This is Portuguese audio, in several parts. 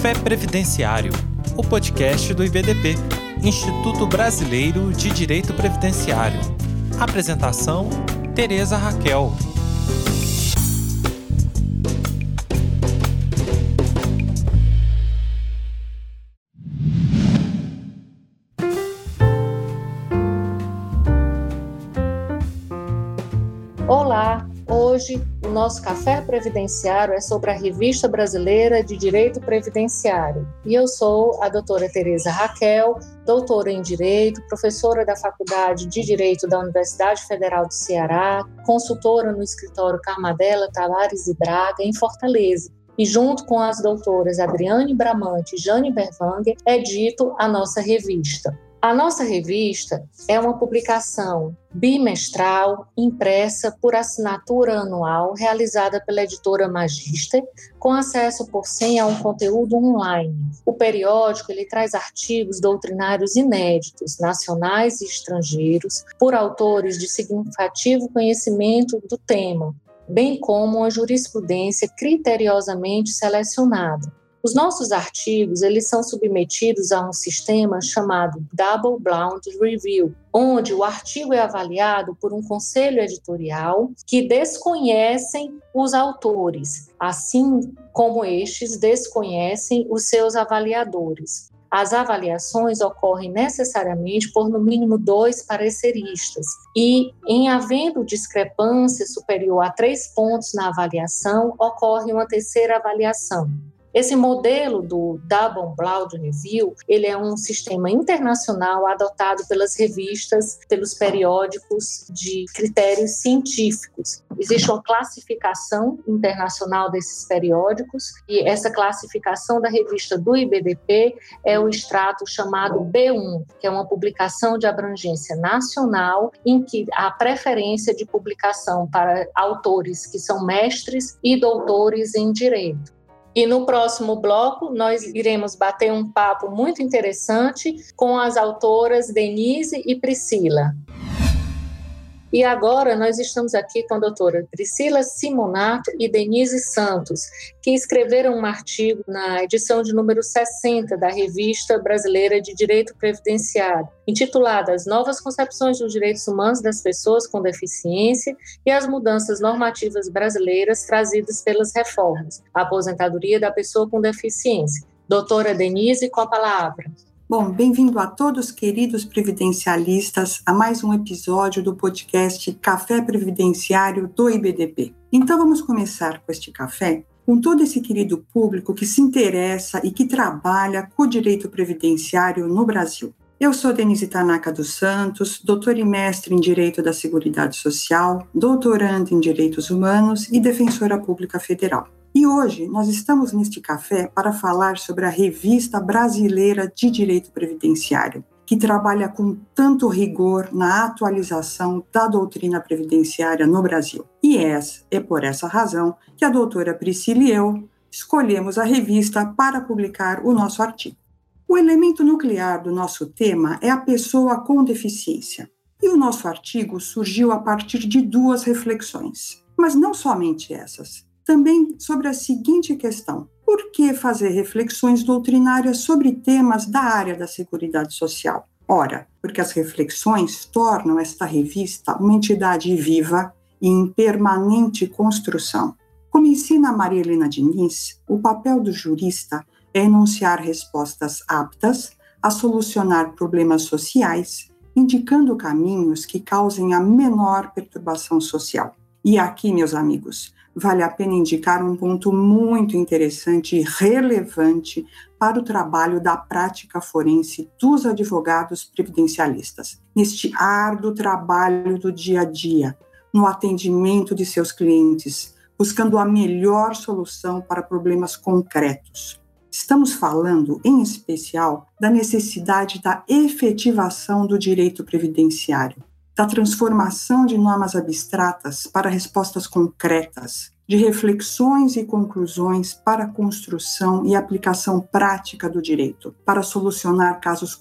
Café Previdenciário, o podcast do IBDP, Instituto Brasileiro de Direito Previdenciário. Apresentação: Tereza Raquel. Nosso café previdenciário é sobre a Revista Brasileira de Direito Previdenciário. E eu sou a doutora Tereza Raquel, doutora em Direito, professora da Faculdade de Direito da Universidade Federal do Ceará, consultora no escritório Carmadela Tavares e Braga, em Fortaleza. E junto com as doutoras Adriane Bramante e Jane Berwanger, é dito a nossa revista. A nossa revista é uma publicação bimestral, impressa por assinatura anual, realizada pela editora Magister, com acesso por senha a um conteúdo online. O periódico ele traz artigos doutrinários inéditos, nacionais e estrangeiros, por autores de significativo conhecimento do tema, bem como uma jurisprudência criteriosamente selecionada. Os nossos artigos, eles são submetidos a um sistema chamado Double Blind Review, onde o artigo é avaliado por um conselho editorial que desconhecem os autores, assim como estes desconhecem os seus avaliadores. As avaliações ocorrem necessariamente por no mínimo dois pareceristas, e, em havendo discrepância superior a três pontos na avaliação, ocorre uma terceira avaliação. Esse modelo do Blind Review, ele é um sistema internacional adotado pelas revistas, pelos periódicos de critérios científicos. Existe uma classificação internacional desses periódicos e essa classificação da revista do IBDP é o extrato chamado B1, que é uma publicação de abrangência nacional em que há preferência de publicação para autores que são mestres e doutores em direito. E no próximo bloco, nós iremos bater um papo muito interessante com as autoras Denise e Priscila. E agora nós estamos aqui com a doutora Priscila Simonato e Denise Santos, que escreveram um artigo na edição de número 60 da Revista Brasileira de Direito Previdenciário, intitulada As Novas Concepções dos Direitos Humanos das Pessoas com Deficiência e as Mudanças Normativas Brasileiras Trazidas pelas Reformas, a Aposentadoria da Pessoa com Deficiência. Doutora Denise, com a palavra. Bom, bem-vindo a todos, queridos previdencialistas, a mais um episódio do podcast Café Previdenciário do IBDP. Então, vamos começar com este café com todo esse querido público que se interessa e que trabalha com o direito previdenciário no Brasil. Eu sou Denise Tanaka dos Santos, doutora e mestre em Direito da Seguridade Social, doutoranda em Direitos Humanos e defensora pública federal. E hoje nós estamos neste café para falar sobre a Revista Brasileira de Direito Previdenciário, que trabalha com tanto rigor na atualização da doutrina previdenciária no Brasil. E essa é por essa razão que a doutora Priscila e eu escolhemos a revista para publicar o nosso artigo. O elemento nuclear do nosso tema é a pessoa com deficiência. E o nosso artigo surgiu a partir de duas reflexões, mas não somente essas também sobre a seguinte questão: por que fazer reflexões doutrinárias sobre temas da área da Seguridade Social? Ora, porque as reflexões tornam esta revista uma entidade viva e em permanente construção. Como ensina Maria Helena Diniz, o papel do jurista enunciar respostas aptas a solucionar problemas sociais, indicando caminhos que causem a menor perturbação social. E aqui, meus amigos, vale a pena indicar um ponto muito interessante e relevante para o trabalho da prática forense dos advogados previdencialistas, neste árduo trabalho do dia a dia, no atendimento de seus clientes, buscando a melhor solução para problemas concretos. Estamos falando, em especial, da necessidade da efetivação do direito previdenciário da transformação de normas abstratas para respostas concretas, de reflexões e conclusões para a construção e aplicação prática do direito, para solucionar casos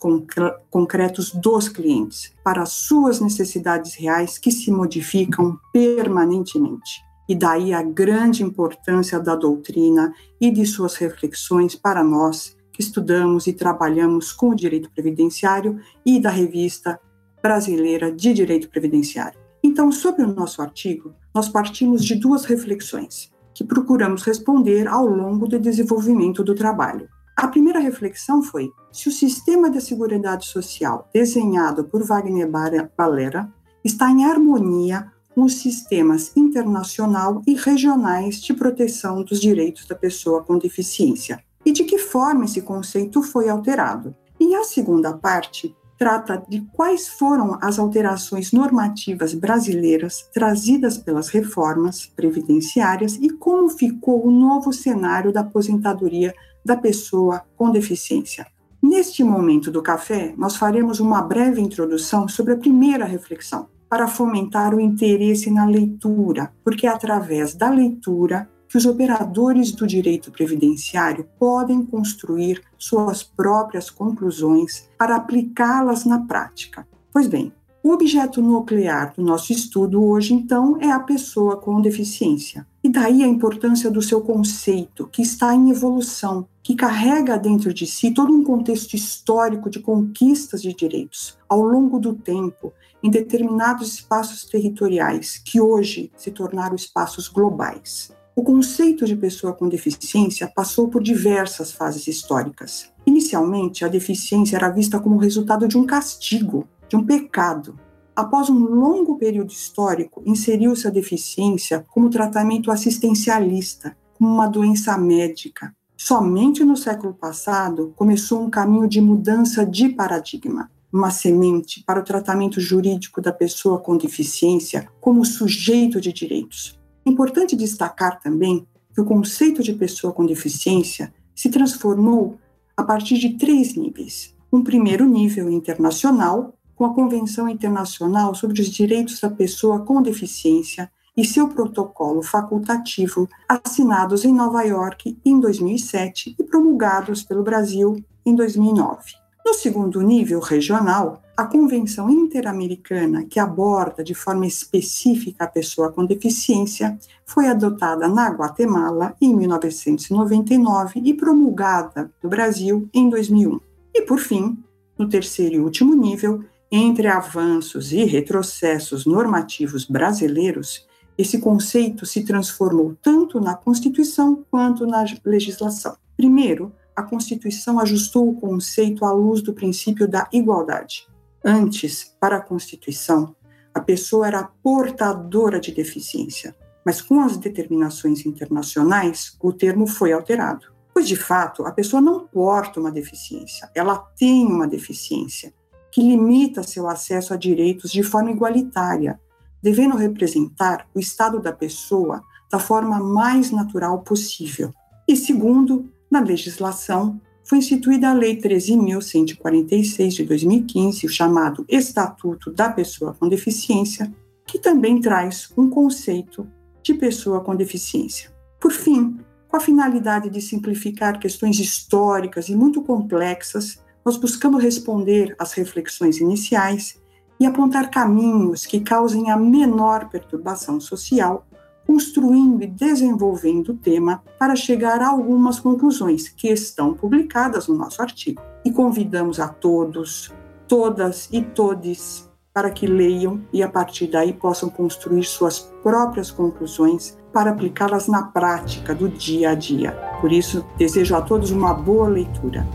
concretos dos clientes, para suas necessidades reais que se modificam permanentemente. E daí a grande importância da doutrina e de suas reflexões para nós que estudamos e trabalhamos com o direito previdenciário e da revista brasileira de direito previdenciário. Então, sobre o nosso artigo, nós partimos de duas reflexões que procuramos responder ao longo do desenvolvimento do trabalho. A primeira reflexão foi se o sistema de seguridade social desenhado por Wagner Balera está em harmonia com os sistemas internacional e regionais de proteção dos direitos da pessoa com deficiência e de que forma esse conceito foi alterado. E a segunda parte trata de quais foram as alterações normativas brasileiras trazidas pelas reformas previdenciárias e como ficou o novo cenário da aposentadoria da pessoa com deficiência. Neste momento do café, nós faremos uma breve introdução sobre a primeira reflexão, para fomentar o interesse na leitura, porque é através da leitura que os operadores do direito previdenciário podem construir suas próprias conclusões para aplicá-las na prática. Pois bem, o objeto nuclear do nosso estudo hoje, então, é a pessoa com deficiência. E daí a importância do seu conceito, que está em evolução, que carrega dentro de si todo um contexto histórico de conquistas de direitos ao longo do tempo, em determinados espaços territoriais, que hoje se tornaram espaços globais. O conceito de pessoa com deficiência passou por diversas fases históricas. Inicialmente, a deficiência era vista como resultado de um castigo, de um pecado. Após um longo período histórico, inseriu-se a deficiência como tratamento assistencialista, como uma doença médica. Somente no século passado começou um caminho de mudança de paradigma, uma semente para o tratamento jurídico da pessoa com deficiência como sujeito de direitos, Importante destacar também que o conceito de pessoa com deficiência se transformou a partir de três níveis. Um primeiro nível internacional, com a Convenção Internacional sobre os Direitos da Pessoa com Deficiência e seu protocolo facultativo, assinados em Nova York em 2007 e promulgados pelo Brasil em 2009. No segundo nível regional, a Convenção Interamericana, que aborda de forma específica a pessoa com deficiência, foi adotada na Guatemala em 1999 e promulgada no Brasil em 2001. E, por fim, no terceiro e último nível, entre avanços e retrocessos normativos brasileiros, esse conceito se transformou tanto na Constituição quanto na legislação. Primeiro, a Constituição ajustou o conceito à luz do princípio da igualdade. Antes, para a Constituição, a pessoa era portadora de deficiência, mas com as determinações internacionais, o termo foi alterado. Pois, de fato, a pessoa não porta uma deficiência, ela tem uma deficiência que limita seu acesso a direitos de forma igualitária, devendo representar o estado da pessoa da forma mais natural possível. E segundo, na legislação, foi instituída a Lei 13.146 de 2015, o chamado Estatuto da Pessoa com Deficiência, que também traz um conceito de pessoa com deficiência. Por fim, com a finalidade de simplificar questões históricas e muito complexas, nós buscamos responder às reflexões iniciais e apontar caminhos que causem a menor perturbação social construindo e desenvolvendo o tema para chegar a algumas conclusões que estão publicadas no nosso artigo. E convidamos a todos, todas e todes para que leiam e a partir daí possam construir suas próprias conclusões para aplicá-las na prática do dia a dia. Por isso, desejo a todos uma boa leitura.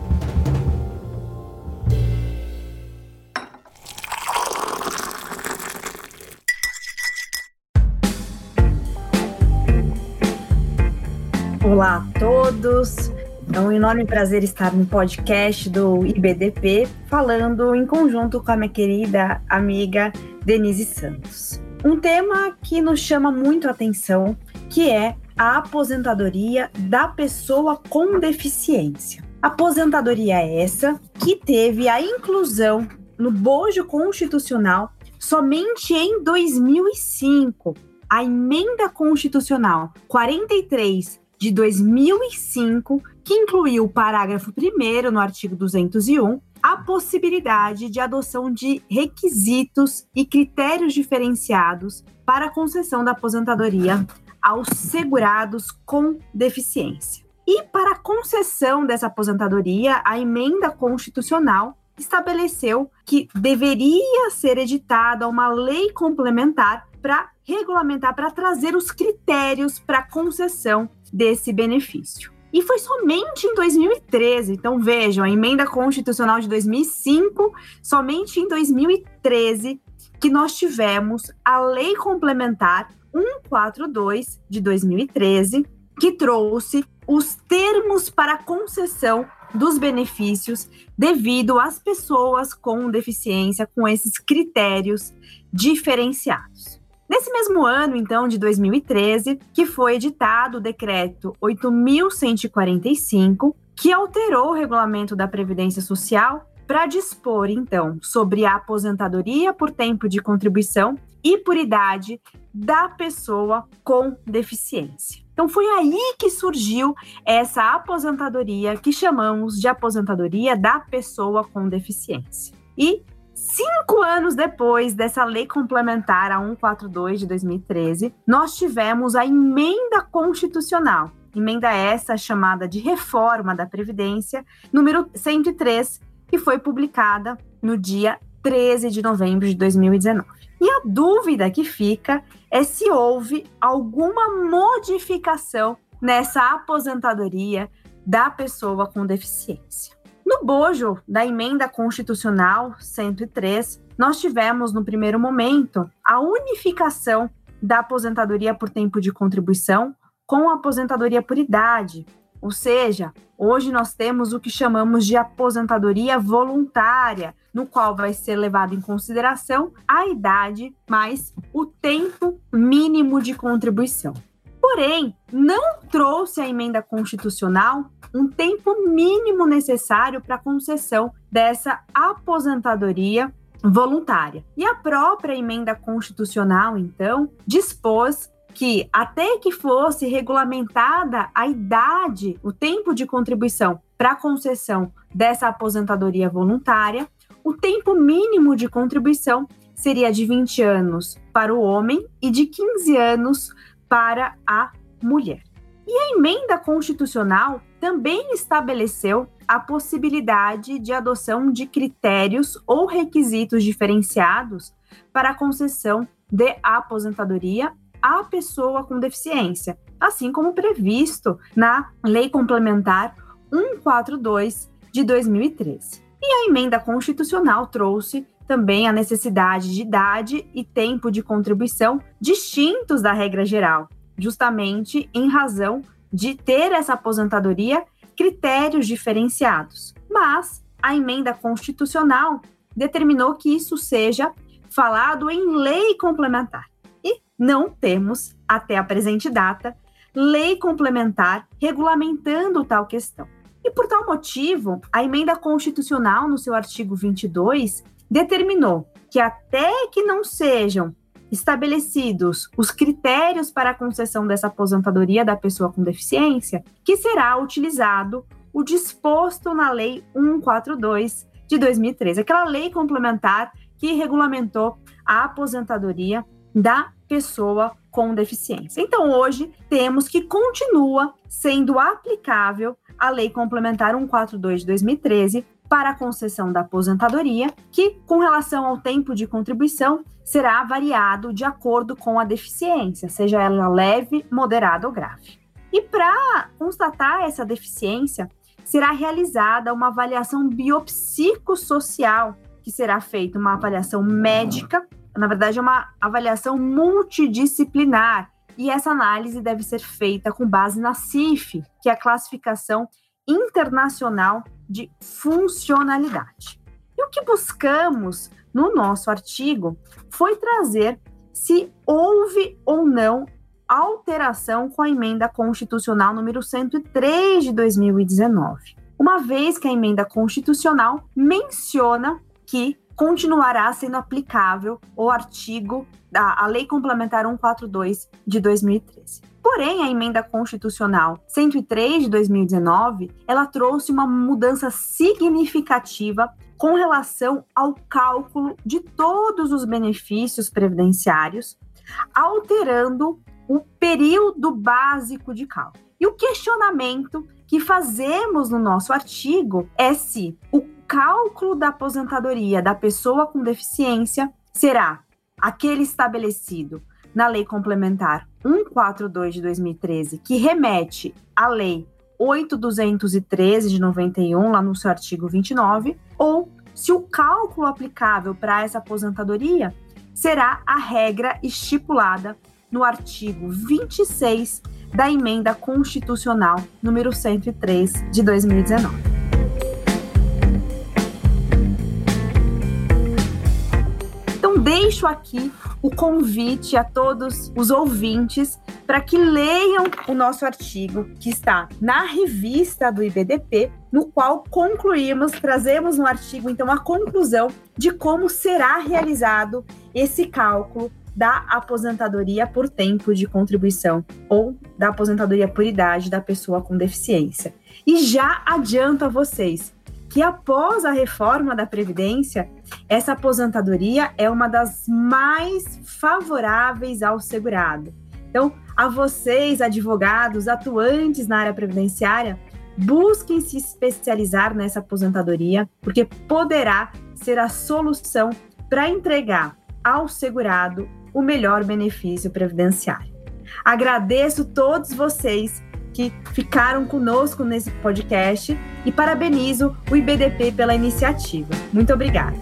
Olá a todos. É um enorme prazer estar no podcast do IBDP, falando em conjunto com a minha querida amiga Denise Santos. Um tema que nos chama muito a atenção, que é a aposentadoria da pessoa com deficiência. Aposentadoria essa que teve a inclusão no bojo constitucional somente em 2005. A emenda constitucional 43 de 2005 que incluiu o parágrafo 1 no artigo 201, a possibilidade de adoção de requisitos e critérios diferenciados para a concessão da aposentadoria aos segurados com deficiência. E para a concessão dessa aposentadoria, a emenda constitucional estabeleceu que deveria ser editada uma lei complementar para regulamentar, para trazer os critérios para concessão desse benefício. E foi somente em 2013, então vejam, a emenda constitucional de 2005, somente em 2013 que nós tivemos a lei complementar 142 de 2013, que trouxe os termos para concessão dos benefícios devido às pessoas com deficiência com esses critéririos diferenciados. Nesse mesmo ano, então, de 2013, que foi editado o decreto 8145, que alterou o regulamento da Previdência Social para dispor, então, sobre a aposentadoria por tempo de contribuição e por idade da pessoa com deficiência. Então foi aí que surgiu essa aposentadoria que chamamos de aposentadoria da pessoa com deficiência. E Cinco anos depois dessa lei complementar, a 142 de 2013, nós tivemos a emenda constitucional. Emenda essa chamada de Reforma da Previdência, número 103, que foi publicada no dia 13 de novembro de 2019. E a dúvida que fica é se houve alguma modificação nessa aposentadoria da pessoa com deficiência. No bojo da emenda constitucional 103, nós tivemos no primeiro momento a unificação da aposentadoria por tempo de contribuição com a aposentadoria por idade. Ou seja, hoje nós temos o que chamamos de aposentadoria voluntária, no qual vai ser levado em consideração a idade mais o tempo mínimo de contribuição. Porém, não trouxe a emenda constitucional um tempo mínimo necessário para a concessão dessa aposentadoria voluntária. E a própria emenda constitucional, então, dispôs que até que fosse regulamentada a idade, o tempo de contribuição para a concessão dessa aposentadoria voluntária, o tempo mínimo de contribuição seria de 20 anos para o homem e de 15 anos para a mulher. E a emenda constitucional também estabeleceu a possibilidade de adoção de critérios ou requisitos diferenciados para a concessão de aposentadoria à pessoa com deficiência, assim como previsto na Lei Complementar 142 de 2013. E a emenda constitucional trouxe também a necessidade de idade e tempo de contribuição distintos da regra geral, justamente em razão de ter essa aposentadoria critérios diferenciados. Mas a emenda constitucional determinou que isso seja falado em lei complementar. E não temos, até a presente data, lei complementar regulamentando tal questão. E por tal motivo, a emenda constitucional, no seu artigo 22, determinou que até que não sejam estabelecidos os critérios para a concessão dessa aposentadoria da pessoa com deficiência, que será utilizado o disposto na Lei 142 de 2013, aquela lei complementar que regulamentou a aposentadoria da pessoa com deficiência. Então, hoje, temos que continua sendo aplicável a Lei Complementar 142 de 2013, para a concessão da aposentadoria, que, com relação ao tempo de contribuição, será variado de acordo com a deficiência, seja ela leve, moderada ou grave. E para constatar essa deficiência, será realizada uma avaliação biopsicossocial, que será feita uma avaliação médica, na verdade, é uma avaliação multidisciplinar, e essa análise deve ser feita com base na CIF, que é a classificação internacional de funcionalidade. E o que buscamos no nosso artigo foi trazer se houve ou não alteração com a emenda constitucional número 103 de 2019, uma vez que a emenda constitucional menciona que continuará sendo aplicável o artigo a, a Lei Complementar 142 de 2013. Porém, a emenda constitucional 103 de 2019, ela trouxe uma mudança significativa com relação ao cálculo de todos os benefícios previdenciários, alterando o período básico de cálculo. E o questionamento que fazemos no nosso artigo é se o cálculo da aposentadoria da pessoa com deficiência será aquele estabelecido na Lei Complementar 142 de 2013, que remete à Lei 8213 de 91, lá no seu artigo 29, ou se o cálculo aplicável para essa aposentadoria será a regra estipulada no artigo 26 da Emenda Constitucional número 103 de 2019. Deixo aqui o convite a todos os ouvintes para que leiam o nosso artigo que está na revista do IBDP, no qual concluímos, trazemos no artigo então a conclusão de como será realizado esse cálculo da aposentadoria por tempo de contribuição ou da aposentadoria por idade da pessoa com deficiência. E já adianto a vocês que após a reforma da Previdência, essa aposentadoria é uma das mais favoráveis ao segurado. Então, a vocês, advogados atuantes na área previdenciária, busquem se especializar nessa aposentadoria, porque poderá ser a solução para entregar ao segurado o melhor benefício previdenciário. Agradeço todos vocês que ficaram conosco nesse podcast e parabenizo o IBDP pela iniciativa. Muito obrigada.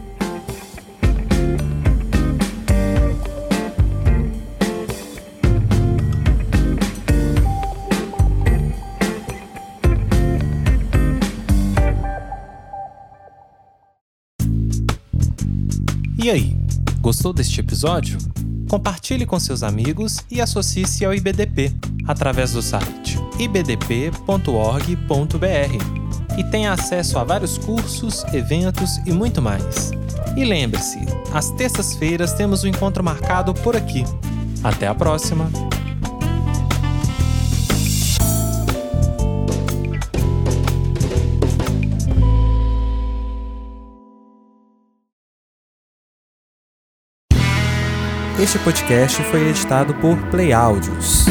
E aí, gostou deste episódio? Compartilhe com seus amigos e associe-se ao IBDP através do site ibdp.org.br e tenha acesso a vários cursos, eventos e muito mais. E lembre-se, às terças-feiras temos um encontro marcado por aqui. Até a próxima! Este podcast foi editado por Play Áudios.